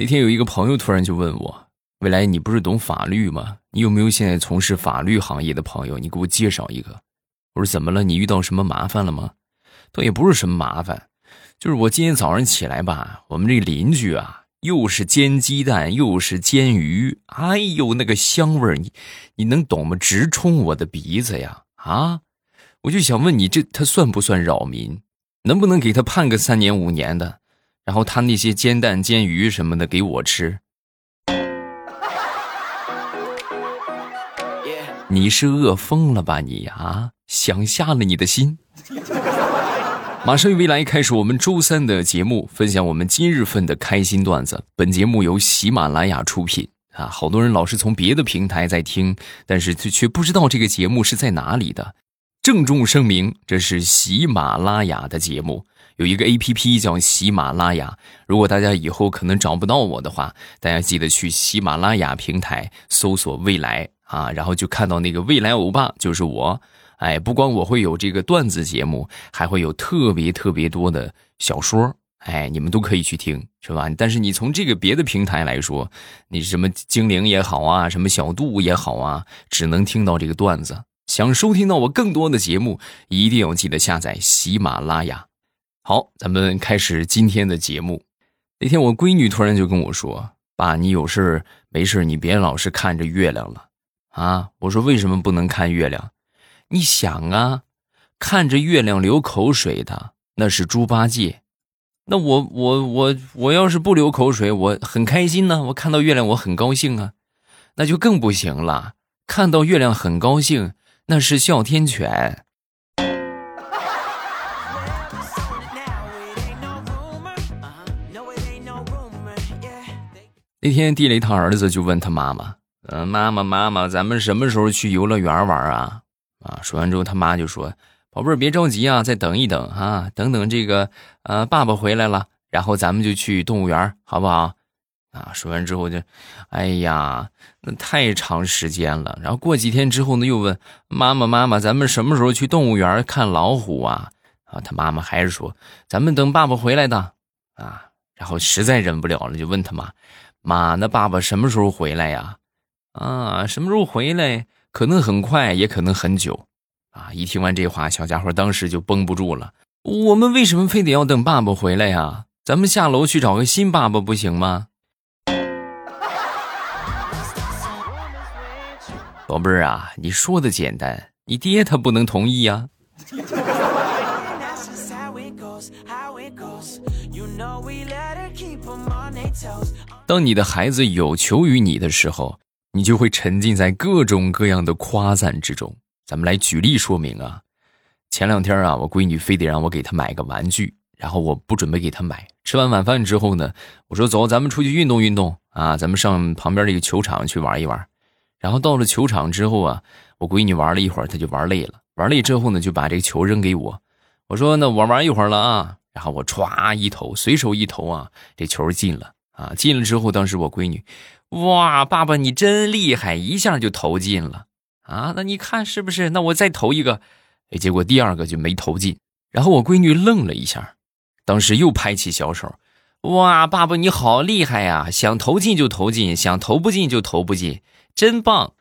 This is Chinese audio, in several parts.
那天有一个朋友突然就问我：“未来你不是懂法律吗？你有没有现在从事法律行业的朋友？你给我介绍一个。”我说：“怎么了？你遇到什么麻烦了吗？”倒也不是什么麻烦，就是我今天早上起来吧，我们这邻居啊，又是煎鸡蛋，又是煎鱼，哎呦，那个香味儿，你你能懂吗？直冲我的鼻子呀！啊，我就想问你，这他算不算扰民？能不能给他判个三年五年的？然后他那些煎蛋、煎鱼什么的给我吃，你是饿疯了吧你啊？想瞎了你的心。马上与未来开始我们周三的节目，分享我们今日份的开心段子。本节目由喜马拉雅出品啊，好多人老是从别的平台在听，但是却却不知道这个节目是在哪里的。郑重声明，这是喜马拉雅的节目。有一个 A P P 叫喜马拉雅，如果大家以后可能找不到我的话，大家记得去喜马拉雅平台搜索“未来”啊，然后就看到那个未来欧巴就是我。哎，不光我会有这个段子节目，还会有特别特别多的小说，哎，你们都可以去听，是吧？但是你从这个别的平台来说，你什么精灵也好啊，什么小度也好啊，只能听到这个段子。想收听到我更多的节目，一定要记得下载喜马拉雅。好，咱们开始今天的节目。那天我闺女突然就跟我说：“爸，你有事没事你别老是看着月亮了啊！”我说：“为什么不能看月亮？你想啊，看着月亮流口水的那是猪八戒，那我我我我要是不流口水，我很开心呢。我看到月亮我很高兴啊，那就更不行了。看到月亮很高兴，那是哮天犬。”那天地雷他儿子就问他妈妈：“嗯，妈妈妈妈，咱们什么时候去游乐园玩啊？”啊，说完之后他妈就说：“宝贝儿，别着急啊，再等一等啊，等等这个呃爸爸回来了，然后咱们就去动物园，好不好？”啊，说完之后就，哎呀，那太长时间了。然后过几天之后呢，又问妈妈妈妈，咱们什么时候去动物园看老虎啊？啊，他妈妈还是说：“咱们等爸爸回来的。”啊，然后实在忍不了了，就问他妈。妈，那爸爸什么时候回来呀？啊，什么时候回来？可能很快，也可能很久。啊！一听完这话，小家伙当时就绷不住了。我们为什么非得要等爸爸回来呀？咱们下楼去找个新爸爸不行吗？宝贝儿啊，你说的简单，你爹他不能同意呀。当你的孩子有求于你的时候，你就会沉浸在各种各样的夸赞之中。咱们来举例说明啊。前两天啊，我闺女非得让我给她买个玩具，然后我不准备给她买。吃完晚饭之后呢，我说走，咱们出去运动运动啊，咱们上旁边这个球场去玩一玩。然后到了球场之后啊，我闺女玩了一会儿，她就玩累了。玩累之后呢，就把这个球扔给我。我说那我玩一会儿了啊。然后我歘一投，随手一投啊，这球进了啊！进了之后，当时我闺女，哇，爸爸你真厉害，一下就投进了啊！那你看是不是？那我再投一个，哎，结果第二个就没投进。然后我闺女愣了一下，当时又拍起小手，哇，爸爸你好厉害呀！想投进就投进，想投不进就投不进，真棒！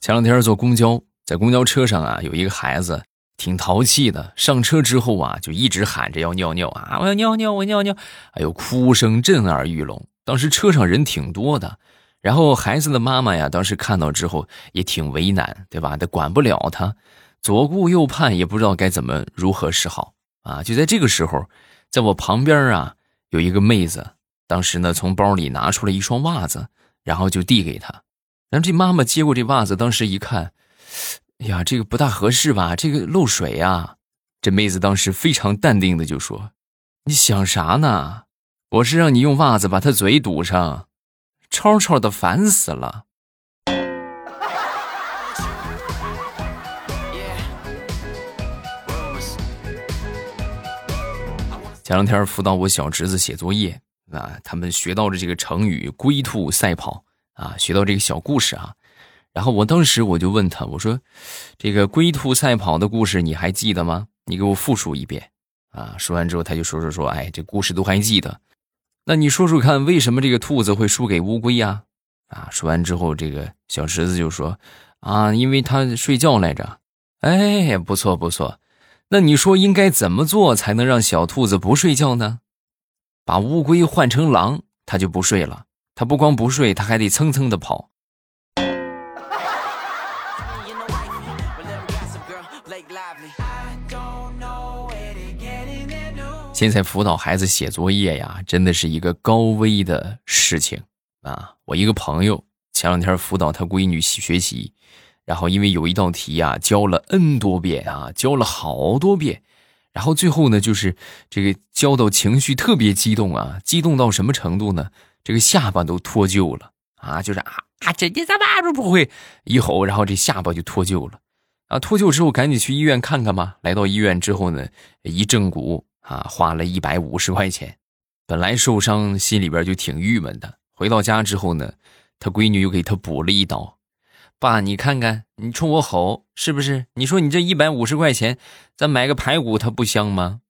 前两天坐公交，在公交车上啊，有一个孩子挺淘气的。上车之后啊，就一直喊着要尿尿啊，我要尿尿，我尿尿。哎呦，哭声震耳欲聋。当时车上人挺多的，然后孩子的妈妈呀，当时看到之后也挺为难，对吧？她管不了他，左顾右盼，也不知道该怎么如何是好啊。就在这个时候，在我旁边啊，有一个妹子，当时呢从包里拿出了一双袜子，然后就递给他。然后这妈妈接过这袜子，当时一看，哎呀，这个不大合适吧？这个漏水呀！这妹子当时非常淡定的就说：“你想啥呢？我是让你用袜子把他嘴堵上，吵吵的烦死了。”前两天辅导我小侄子写作业啊，他们学到了这个成语“龟兔赛跑”。啊，学到这个小故事啊，然后我当时我就问他，我说：“这个龟兔赛跑的故事你还记得吗？你给我复述一遍。”啊，说完之后他就说说说，哎，这故事都还记得。那你说说看，为什么这个兔子会输给乌龟呀？啊，说完之后，这个小池子就说：“啊，因为他睡觉来着。”哎，不错不错。那你说应该怎么做才能让小兔子不睡觉呢？把乌龟换成狼，它就不睡了。它不光不睡，它还得蹭蹭的跑。现在辅导孩子写作业呀，真的是一个高危的事情啊！我一个朋友前两天辅导他闺女学习，然后因为有一道题啊，教了 n 多遍啊，教了好多遍，然后最后呢，就是这个教到情绪特别激动啊，激动到什么程度呢？这个下巴都脱臼了啊！就是啊啊，这你咋办都不会一吼，然后这下巴就脱臼了啊！脱臼之后赶紧去医院看看吧。来到医院之后呢，一正骨。啊，花了一百五十块钱，本来受伤，心里边就挺郁闷的。回到家之后呢，他闺女又给他补了一刀。爸，你看看，你冲我吼是不是？你说你这一百五十块钱，咱买个排骨，它不香吗？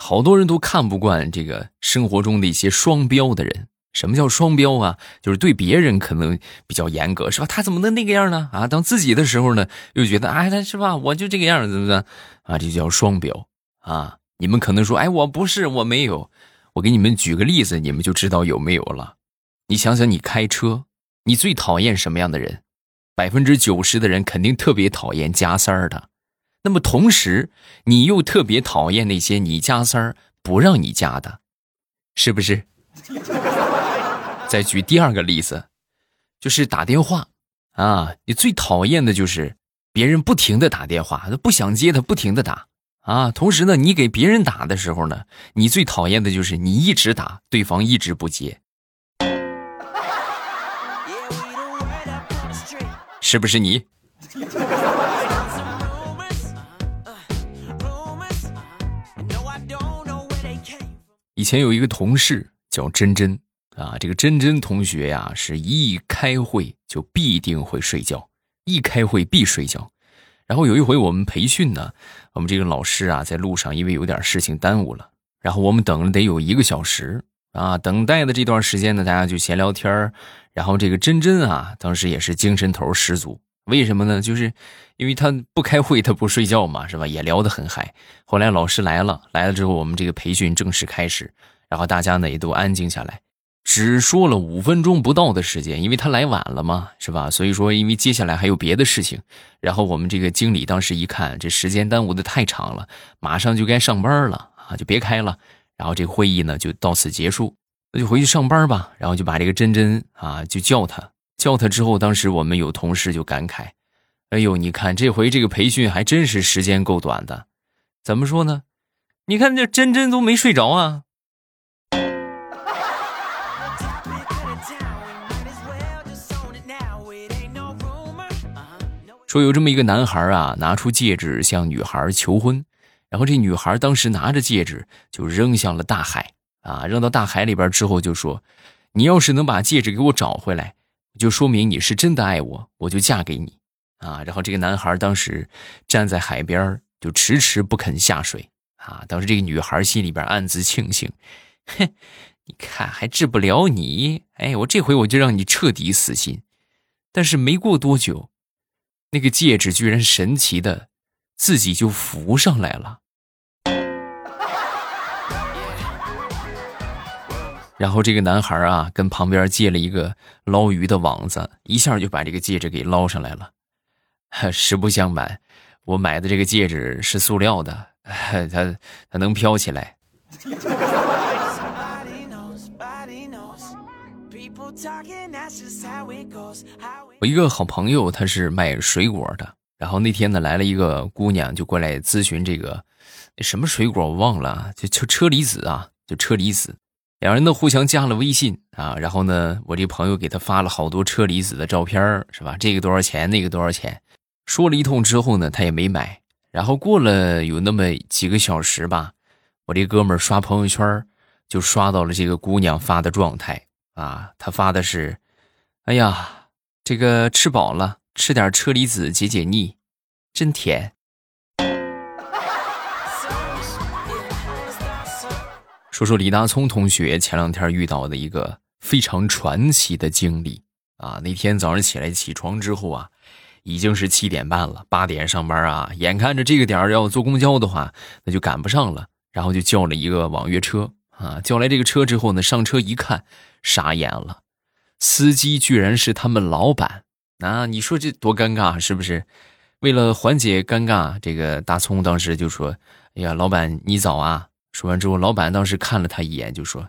好多人都看不惯这个生活中的一些双标的人。什么叫双标啊？就是对别人可能比较严格，是吧？他怎么能那个样呢？啊，当自己的时候呢，又觉得哎，他是吧？我就这个样子，怎么啊？这叫双标啊！你们可能说，哎，我不是，我没有。我给你们举个例子，你们就知道有没有了。你想想，你开车，你最讨厌什么样的人？百分之九十的人肯定特别讨厌加塞儿的。那么同时，你又特别讨厌那些你加塞儿不让你加的，是不是？再举第二个例子，就是打电话，啊，你最讨厌的就是别人不停的打电话，他不想接，他不停的打，啊，同时呢，你给别人打的时候呢，你最讨厌的就是你一直打，对方一直不接，是不是你？以前有一个同事叫珍珍。啊，这个珍珍同学呀，是一开会就必定会睡觉，一开会必睡觉。然后有一回我们培训呢，我们这个老师啊，在路上因为有点事情耽误了，然后我们等了得有一个小时啊。等待的这段时间呢，大家就闲聊天然后这个珍珍啊，当时也是精神头十足。为什么呢？就是因为他不开会，他不睡觉嘛，是吧？也聊得很嗨。后来老师来了，来了之后，我们这个培训正式开始，然后大家呢也都安静下来。只说了五分钟不到的时间，因为他来晚了嘛，是吧？所以说，因为接下来还有别的事情，然后我们这个经理当时一看，这时间耽误的太长了，马上就该上班了啊，就别开了。然后这个会议呢就到此结束，那就回去上班吧。然后就把这个珍珍啊就叫他，叫他之后，当时我们有同事就感慨：“哎呦，你看这回这个培训还真是时间够短的，怎么说呢？你看这珍珍都没睡着啊。”说有这么一个男孩啊，拿出戒指向女孩求婚，然后这女孩当时拿着戒指就扔向了大海啊，扔到大海里边之后就说：“你要是能把戒指给我找回来，就说明你是真的爱我，我就嫁给你啊。”然后这个男孩当时站在海边就迟迟不肯下水啊。当时这个女孩心里边暗自庆幸：“哼，你看还治不了你，哎，我这回我就让你彻底死心。”但是没过多久。那个戒指居然神奇的，自己就浮上来了。然后这个男孩啊，跟旁边借了一个捞鱼的网子，一下就把这个戒指给捞上来了。实不相瞒，我买的这个戒指是塑料的，它它能飘起来。我一个好朋友，他是卖水果的。然后那天呢，来了一个姑娘，就过来咨询这个什么水果，我忘了，就车车厘子啊，就车厘子。两人呢互相加了微信啊，然后呢，我这朋友给他发了好多车厘子的照片，是吧？这个多少钱？那个多少钱？说了一通之后呢，他也没买。然后过了有那么几个小时吧，我这哥们儿刷朋友圈就刷到了这个姑娘发的状态啊，他发的是：“哎呀，这个吃饱了，吃点车厘子解解腻，真甜。”说说李大聪同学前两天遇到的一个非常传奇的经历啊！那天早上起来起床之后啊，已经是七点半了，八点上班啊，眼看着这个点儿要坐公交的话，那就赶不上了，然后就叫了一个网约车啊。叫来这个车之后呢，上车一看，傻眼了，司机居然是他们老板啊！你说这多尴尬是不是？为了缓解尴尬，这个大葱当时就说：“哎呀，老板你早啊！”说完之后，老板当时看了他一眼，就说：“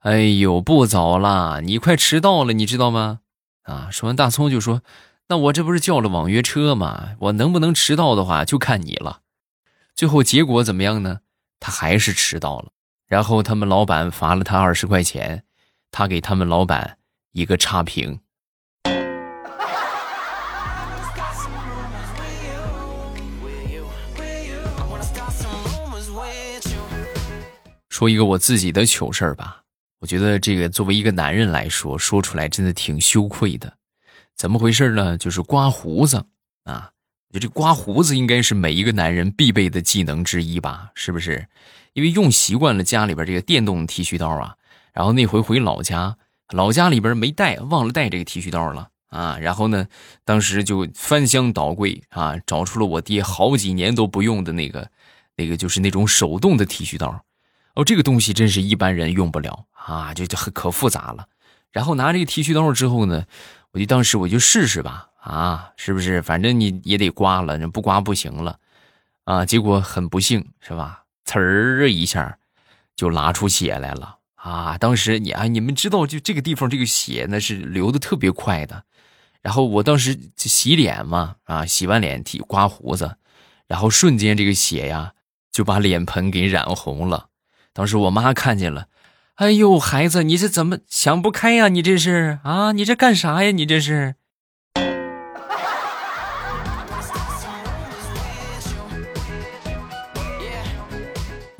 哎呦，不早了，你快迟到了，你知道吗？”啊，说完，大葱就说：“那我这不是叫了网约车吗？我能不能迟到的话，就看你了。”最后结果怎么样呢？他还是迟到了。然后他们老板罚了他二十块钱，他给他们老板一个差评。说一个我自己的糗事儿吧，我觉得这个作为一个男人来说，说出来真的挺羞愧的。怎么回事呢？就是刮胡子啊，我觉得这刮胡子应该是每一个男人必备的技能之一吧？是不是？因为用习惯了家里边这个电动剃须刀啊，然后那回回老家，老家里边没带，忘了带这个剃须刀了啊。然后呢，当时就翻箱倒柜啊，找出了我爹好几年都不用的那个，那个就是那种手动的剃须刀。哦，这个东西真是一般人用不了啊，就就很可复杂了。然后拿这个剃须刀之后呢，我就当时我就试试吧，啊，是不是？反正你也得刮了，不刮不行了，啊，结果很不幸，是吧？呲儿一下，就拉出血来了啊！当时你啊，你们知道，就这个地方这个血那是流的特别快的。然后我当时洗脸嘛，啊，洗完脸剃刮胡子，然后瞬间这个血呀就把脸盆给染红了。当时我妈看见了，哎呦，孩子，你这怎么想不开呀？你这是啊？你这干啥呀？你这是？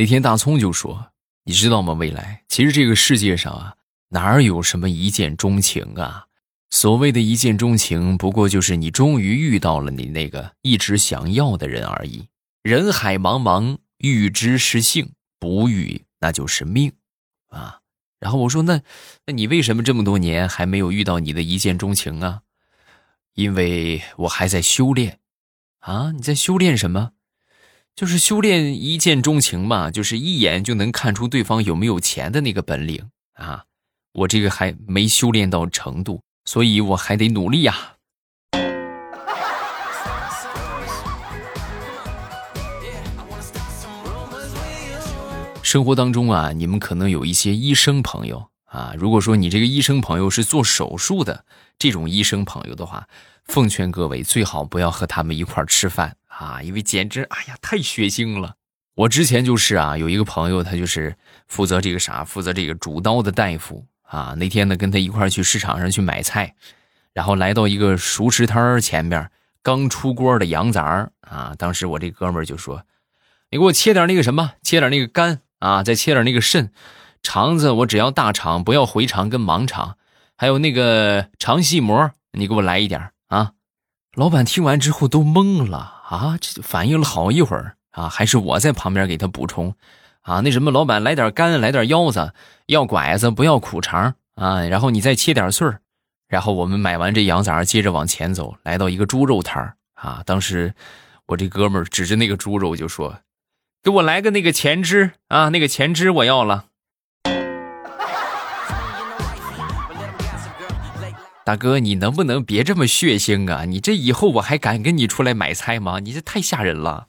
那天大葱就说：“你知道吗？未来，其实这个世界上啊，哪有什么一见钟情啊？所谓的一见钟情，不过就是你终于遇到了你那个一直想要的人而已。人海茫茫，遇之是幸。”不遇那就是命，啊！然后我说那，那你为什么这么多年还没有遇到你的一见钟情啊？因为我还在修炼，啊！你在修炼什么？就是修炼一见钟情嘛，就是一眼就能看出对方有没有钱的那个本领啊！我这个还没修炼到程度，所以我还得努力呀。生活当中啊，你们可能有一些医生朋友啊。如果说你这个医生朋友是做手术的这种医生朋友的话，奉劝各位最好不要和他们一块吃饭啊，因为简直哎呀太血腥了。我之前就是啊，有一个朋友，他就是负责这个啥，负责这个主刀的大夫啊。那天呢，跟他一块去市场上去买菜，然后来到一个熟食摊前边，刚出锅的羊杂啊。当时我这哥们就说：“你给我切点那个什么，切点那个肝。”啊，再切点那个肾，肠子我只要大肠，不要回肠跟盲肠，还有那个肠系膜，你给我来一点啊！老板听完之后都懵了啊，这反应了好一会儿啊，还是我在旁边给他补充啊，那什么，老板来点肝，来点腰子，要拐子不要苦肠啊，然后你再切点碎儿，然后我们买完这羊杂，接着往前走，来到一个猪肉摊啊，当时我这哥们指着那个猪肉就说。给我来个那个前肢啊，那个前肢我要了。大哥，你能不能别这么血腥啊？你这以后我还敢跟你出来买菜吗？你这太吓人了。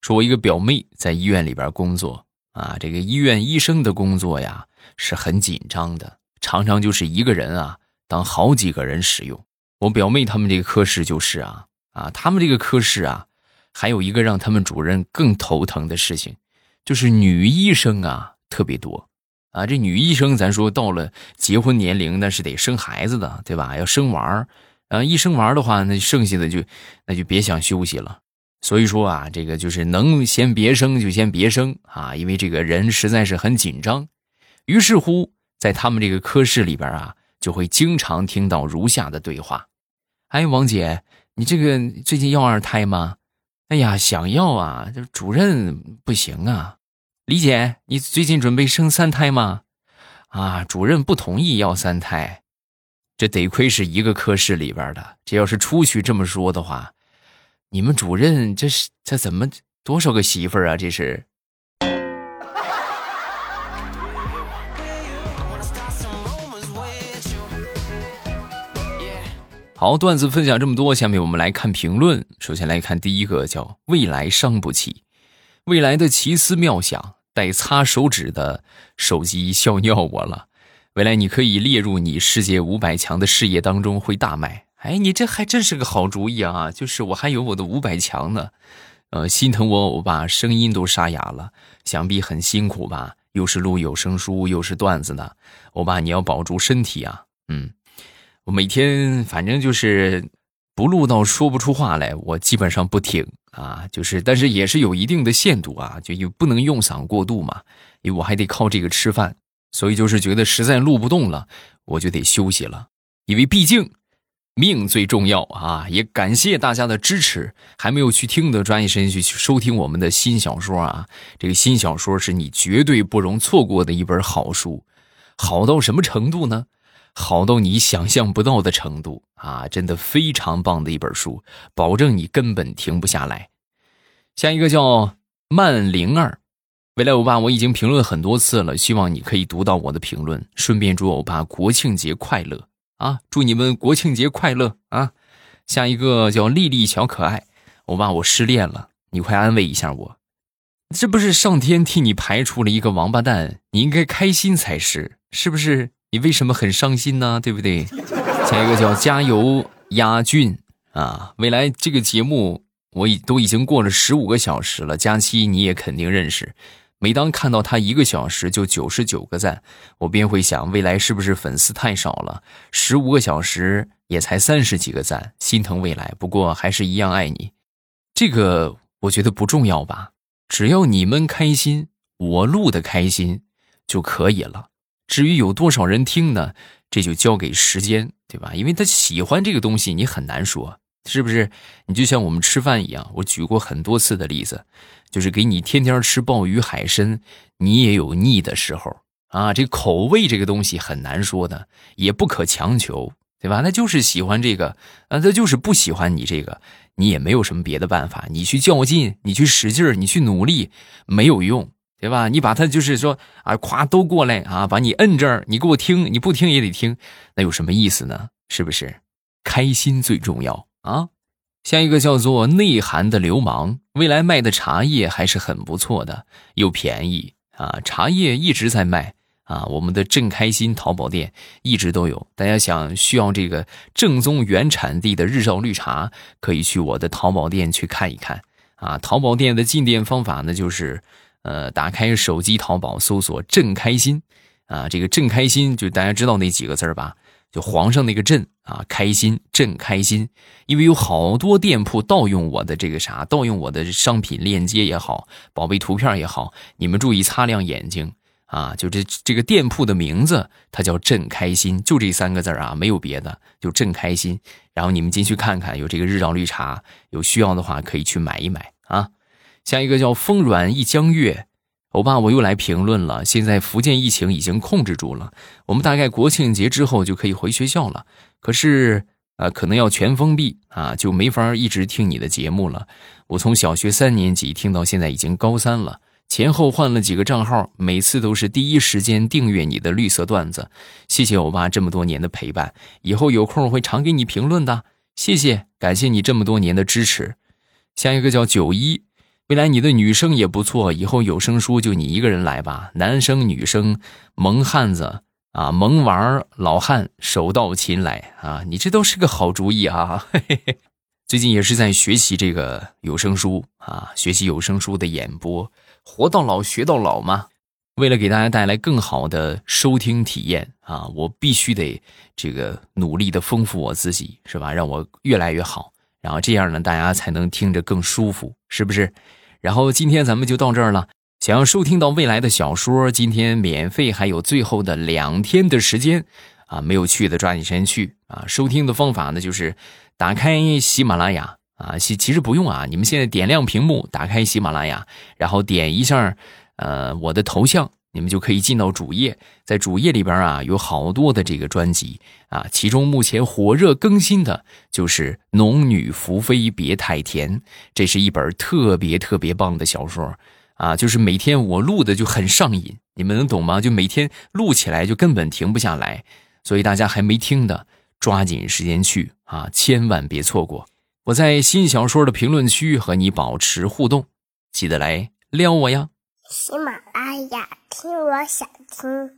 说，我一个表妹在医院里边工作啊，这个医院医生的工作呀是很紧张的，常常就是一个人啊。当好几个人使用，我表妹他们这个科室就是啊啊，他们这个科室啊，还有一个让他们主任更头疼的事情，就是女医生啊特别多啊。这女医生咱说到了结婚年龄，那是得生孩子的，对吧？要生娃儿，呃，一生娃儿的话，那剩下的就那就别想休息了。所以说啊，这个就是能先别生就先别生啊，因为这个人实在是很紧张。于是乎，在他们这个科室里边啊，就会经常听到如下的对话：“哎，王姐，你这个最近要二胎吗？哎呀，想要啊，这主任不行啊。李姐，你最近准备生三胎吗？啊，主任不同意要三胎。这得亏是一个科室里边的，这要是出去这么说的话。”你们主任这是这怎么多少个媳妇儿啊？这是。好，段子分享这么多，下面我们来看评论。首先来看第一个，叫未来伤不起，未来的奇思妙想，带擦手指的手机笑尿我了。未来你可以列入你世界五百强的事业当中，会大卖。哎，你这还真是个好主意啊！就是我还有我的五百强呢，呃，心疼我欧巴声音都沙哑了，想必很辛苦吧？又是录有声书，又是段子呢，欧巴你要保住身体啊！嗯，我每天反正就是不录到说不出话来，我基本上不听啊，就是但是也是有一定的限度啊，就又不能用嗓过度嘛，因为我还得靠这个吃饭，所以就是觉得实在录不动了，我就得休息了，因为毕竟。命最重要啊！也感谢大家的支持。还没有去听的，抓紧时间去收听我们的新小说啊！这个新小说是你绝对不容错过的一本好书，好到什么程度呢？好到你想象不到的程度啊！真的非常棒的一本书，保证你根本停不下来。下一个叫慢灵儿，未来欧巴，我已经评论很多次了，希望你可以读到我的评论，顺便祝欧巴国庆节快乐。啊！祝你们国庆节快乐啊！下一个叫丽丽小可爱，欧巴我失恋了，你快安慰一下我。这不是上天替你排除了一个王八蛋，你应该开心才是，是不是？你为什么很伤心呢？对不对？下一个叫加油鸭俊啊！未来这个节目我已都已经过了十五个小时了，佳期你也肯定认识。每当看到他一个小时就九十九个赞，我便会想，未来是不是粉丝太少了？十五个小时也才三十几个赞，心疼未来。不过还是一样爱你，这个我觉得不重要吧？只要你们开心，我录的开心就可以了。至于有多少人听呢？这就交给时间，对吧？因为他喜欢这个东西，你很难说。是不是？你就像我们吃饭一样，我举过很多次的例子，就是给你天天吃鲍鱼海参，你也有腻的时候啊。这口味这个东西很难说的，也不可强求，对吧？那就是喜欢这个，啊，他就是不喜欢你这个，你也没有什么别的办法。你去较劲，你去使劲，你去努力，没有用，对吧？你把他就是说啊，夸都过来啊，把你摁这儿，你给我听，你不听也得听，那有什么意思呢？是不是？开心最重要。啊，下一个叫做内涵的流氓，未来卖的茶叶还是很不错的，又便宜啊，茶叶一直在卖啊，我们的正开心淘宝店一直都有，大家想需要这个正宗原产地的日照绿茶，可以去我的淘宝店去看一看啊。淘宝店的进店方法呢，就是呃，打开手机淘宝搜索“朕开心”，啊，这个“朕开心”就大家知道那几个字吧。就皇上那个朕啊，开心朕开心，因为有好多店铺盗用我的这个啥，盗用我的商品链接也好，宝贝图片也好，你们注意擦亮眼睛啊！就这这个店铺的名字，它叫朕开心，就这三个字啊，没有别的，就朕开心。然后你们进去看看，有这个日照绿茶，有需要的话可以去买一买啊。下一个叫风软一江月。欧巴，我又来评论了。现在福建疫情已经控制住了，我们大概国庆节之后就可以回学校了。可是，呃，可能要全封闭啊，就没法一直听你的节目了。我从小学三年级听到现在已经高三了，前后换了几个账号，每次都是第一时间订阅你的绿色段子。谢谢欧巴这么多年的陪伴，以后有空会常给你评论的。谢谢，感谢你这么多年的支持。下一个叫九一。未来你的女生也不错，以后有声书就你一个人来吧。男生女生，萌汉子啊，萌娃老汉，手到擒来啊！你这都是个好主意啊！嘿嘿最近也是在学习这个有声书啊，学习有声书的演播，活到老学到老嘛。为了给大家带来更好的收听体验啊，我必须得这个努力的丰富我自己，是吧？让我越来越好，然后这样呢，大家才能听着更舒服，是不是？然后今天咱们就到这儿了。想要收听到未来的小说，今天免费还有最后的两天的时间啊！没有去的抓紧时间去啊！收听的方法呢，就是打开喜马拉雅啊，其其实不用啊，你们现在点亮屏幕，打开喜马拉雅，然后点一下。呃，我的头像，你们就可以进到主页，在主页里边啊，有好多的这个专辑啊，其中目前火热更新的就是《农女福妃别太甜》，这是一本特别特别棒的小说啊，就是每天我录的就很上瘾，你们能懂吗？就每天录起来就根本停不下来，所以大家还没听的，抓紧时间去啊，千万别错过。我在新小说的评论区和你保持互动，记得来撩我呀。喜马哎呀，听我想听。